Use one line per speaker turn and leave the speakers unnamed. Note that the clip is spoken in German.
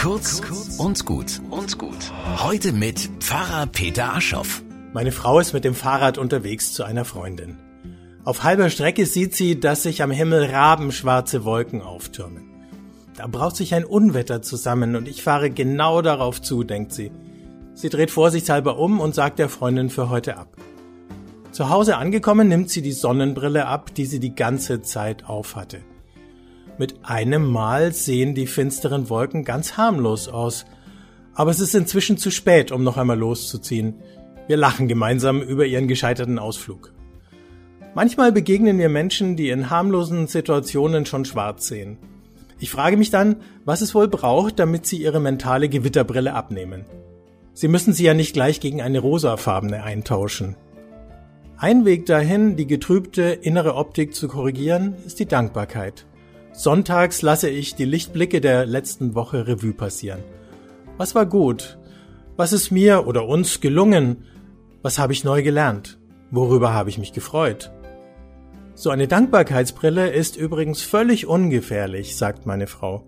Kurz und gut und gut. Heute mit Pfarrer Peter Aschoff.
Meine Frau ist mit dem Fahrrad unterwegs zu einer Freundin. Auf halber Strecke sieht sie, dass sich am Himmel rabenschwarze Wolken auftürmen. Da braut sich ein Unwetter zusammen und ich fahre genau darauf zu, denkt sie. Sie dreht vorsichtshalber um und sagt der Freundin für heute ab. Zu Hause angekommen nimmt sie die Sonnenbrille ab, die sie die ganze Zeit aufhatte. Mit einem Mal sehen die finsteren Wolken ganz harmlos aus. Aber es ist inzwischen zu spät, um noch einmal loszuziehen. Wir lachen gemeinsam über ihren gescheiterten Ausflug. Manchmal begegnen wir Menschen, die in harmlosen Situationen schon schwarz sehen. Ich frage mich dann, was es wohl braucht, damit sie ihre mentale Gewitterbrille abnehmen. Sie müssen sie ja nicht gleich gegen eine rosafarbene eintauschen. Ein Weg dahin, die getrübte innere Optik zu korrigieren, ist die Dankbarkeit. Sonntags lasse ich die Lichtblicke der letzten Woche Revue passieren. Was war gut? Was ist mir oder uns gelungen? Was habe ich neu gelernt? Worüber habe ich mich gefreut? So eine Dankbarkeitsbrille ist übrigens völlig ungefährlich, sagt meine Frau.